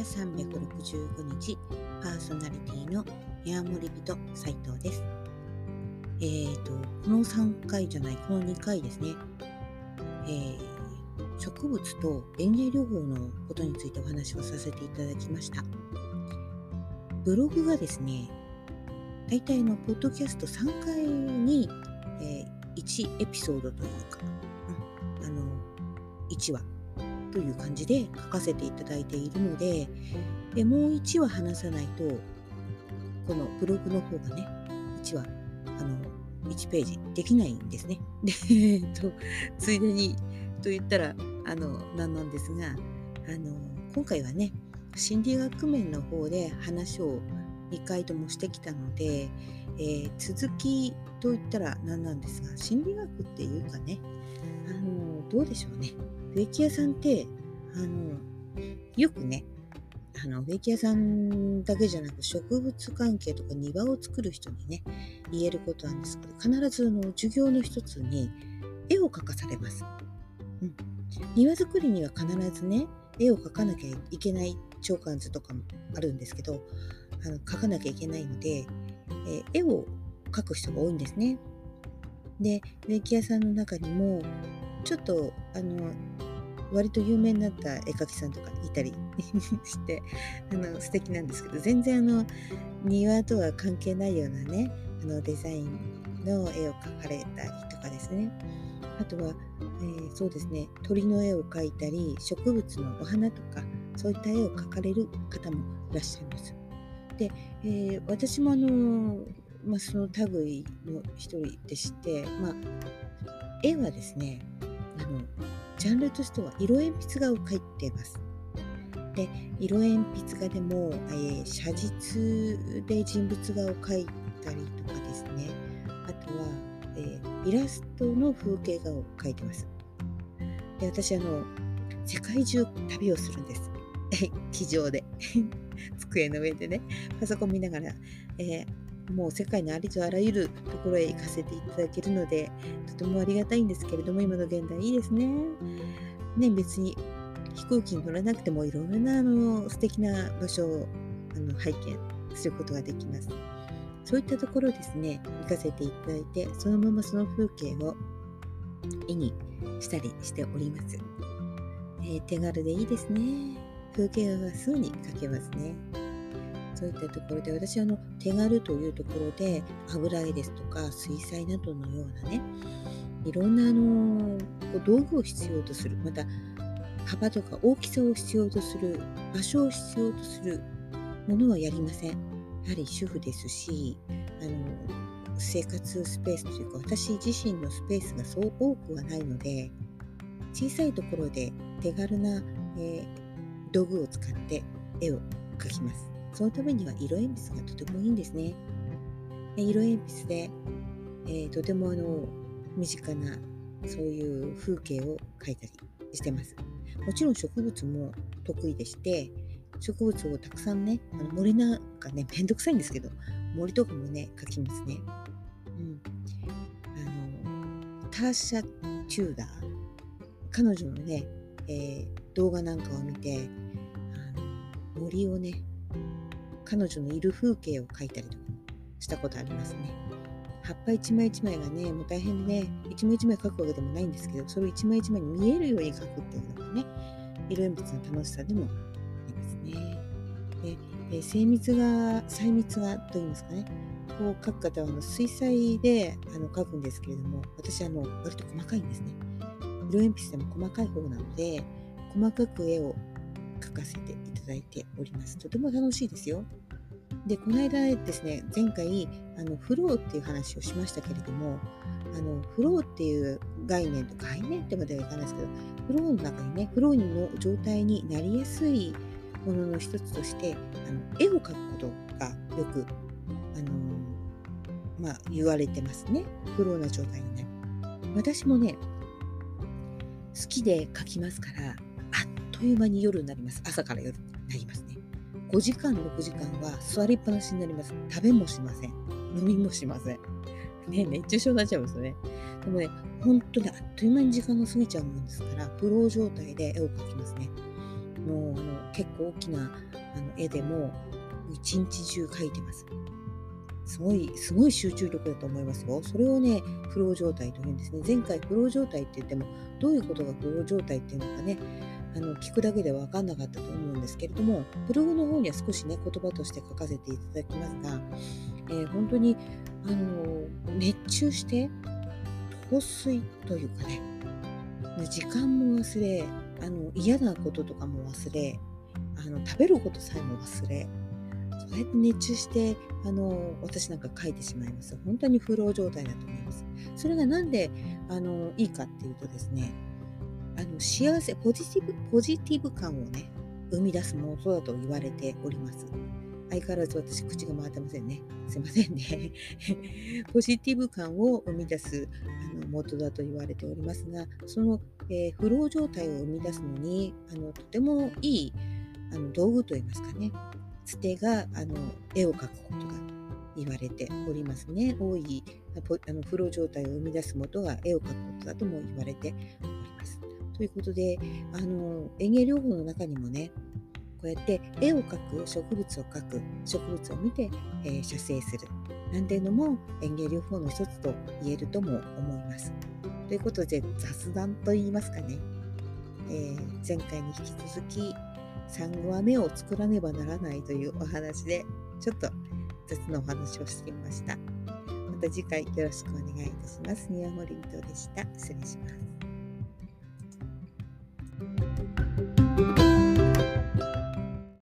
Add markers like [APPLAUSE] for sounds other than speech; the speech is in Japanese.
ア365日パーソナリティのヤーモリ人斉藤です。えーと、この3回じゃない、この2回ですね、えー、植物と園芸療法のことについてお話をさせていただきました。ブログがですね、大体のポッドキャスト3回に、えー、1エピソードというか、うん、あの1話という感じで書かせていただいているのででもう1話話さないとこのブログの方がね1話あの1ページできないんですね。で、えっと、ついでにと言ったらあのなんなんですがあの今回はね心理学面の方で話を2回ともしてきたので、えー、続きといったら何なんですが心理学っていうかねあのどうでしょうね植木屋さんってあのよくねあの植木屋さんだけじゃなく植物関係とか庭を作る人にね言えることなんですけど必ずの授業の一つに絵を描かされます、うん、庭作りには必ずね絵を描かなきゃいけない長官図とかもあるんですけどあの描かなきゃいけないので、えー、絵を描く人が多いんですね。で植木屋さんの中にもちょっとあの割と有名になった絵描きさんとかいたり [LAUGHS] してあの素敵なんですけど全然あの庭とは関係ないようなねあのデザインの絵を描かれたりとかですねあとは、えー、そうですね鳥の絵を描いたり植物のお花とかそういった絵を描かれる方もいらっしゃいます。で、えー、私もあの、まあ、その類の一人でして、まあ、絵はですねあのジャンルとしては色鉛筆画を描いています。で色鉛筆画でも、えー、写実で人物画を描いたりとかですねあとは、えー、イラストの風景画を描いてます。で私あの世界中旅をするんです。[LAUGHS] 机上で [LAUGHS] 机の上でねパソコン見ながら、えー、もう世界のありとあらゆるところへ行かせていただけるのでとてもありがたいんですけれども今の現代いいですね。ね別に飛行機に乗らなくてもいろんなあの素敵な場所をあの拝見することができます。そういったところですね行かせていただいてそのままその風景を絵にしたりしております。えー、手軽でいいですね。風景画がすぐに描けますね。そういったところで私はあの手軽というところで油絵ですとか水彩などのようなねいろんなあの道具を必要とするまた幅とか大きさを必要とする場所を必要とするものはやりません。やはり主婦ですしあの生活スペースというか私自身のスペースがそう多くはないので小さいところで手軽な、えー、道具を使って絵を描きます。そのためには色鉛筆がとてもいいんですね。色鉛筆で、えー、とてもあの身近なそういう風景を描いたりしてます。もちろん植物も得意でして植物をたくさんねあの森なんかね [LAUGHS] めんどくさいんですけど森とかもね描きますね。うん、あのターシャ・チューダー彼女のね、えー、動画なんかを見てあの森をね彼女のいる風景を描いたりとかしたことありますね。葉っぱ一枚一枚がね、もう大変でね、一枚一枚描くわけでもないんですけど、それを一枚一枚に見えるように描くっていうのがね、色鉛筆の楽しさでもありますね。で、え精密が、細密画といいますかね、こう描く方はあの水彩であの描くんですけれども、私はあの割と細かいんですね。色鉛筆でも細かい方なので、細かく絵を描かせていただいております。とても楽しいですよ。で、この間ですね、前回、あのフローっていう話をしましたけれども、あのフローっていう概念と概念ってまではいかないですけど、フローの中にね、フローの状態になりやすいものの一つとして、あの絵を描くことがよく、あのまあ、言われてますね。フローな状態になる。私もね、好きで描きますから、という間に夜になります。朝から夜になりますね。5時間、6時間は座りっぱなしになります。食べもしません。飲みもしません。ね、熱中症になっちゃうんですよね。でもね、本当にあっという間に時間が過ぎちゃうもんですから、フロー状態で絵を描きますね。もうあの結構大きなあの絵でも一日中描いてます。すごい、すごい集中力だと思いますよ。それをね、フロー状態というんですね。前回フロー状態って言っても、どういうことがフロー状態っていうのかね、あの聞くだけでは分かんなかったと思うんですけれども、ブログの方には少しね、言葉として書かせていただきますが、えー、本当に、あの熱中して、陶酔というかね、時間も忘れ、あの嫌なこととかも忘れ、あの食べることさえも忘れ、そうやって熱中してあの私なんか書いてしまいます。本当にフロー状態だと思います。それが何であのいいかっていうとですね幸せポジティブポジティブ感をね生み出すものだと言われております相変わらず私口が回ってませんねすいませんね [LAUGHS] ポジティブ感を生み出すあの元だと言われておりますがその、えー、フロー状態を生み出すのにあのとてもいいあの道具といいますかねつてがあの絵を描くことが言われておりますね。多いあのフロー状態を生み出す元が絵を描くことだとも言われて。ということであの園芸療法の中にもねこうやって絵を描く植物を描く植物を見て、えー、写生するなんていうのも園芸療法の一つと言えるとも思います。ということで雑談と言いますかね、えー、前回に引き続き3話目を作らねばならないというお話でちょっと雑なお話をしてみました。また次回よろしくお願いいたします。宮森人でした。失礼します。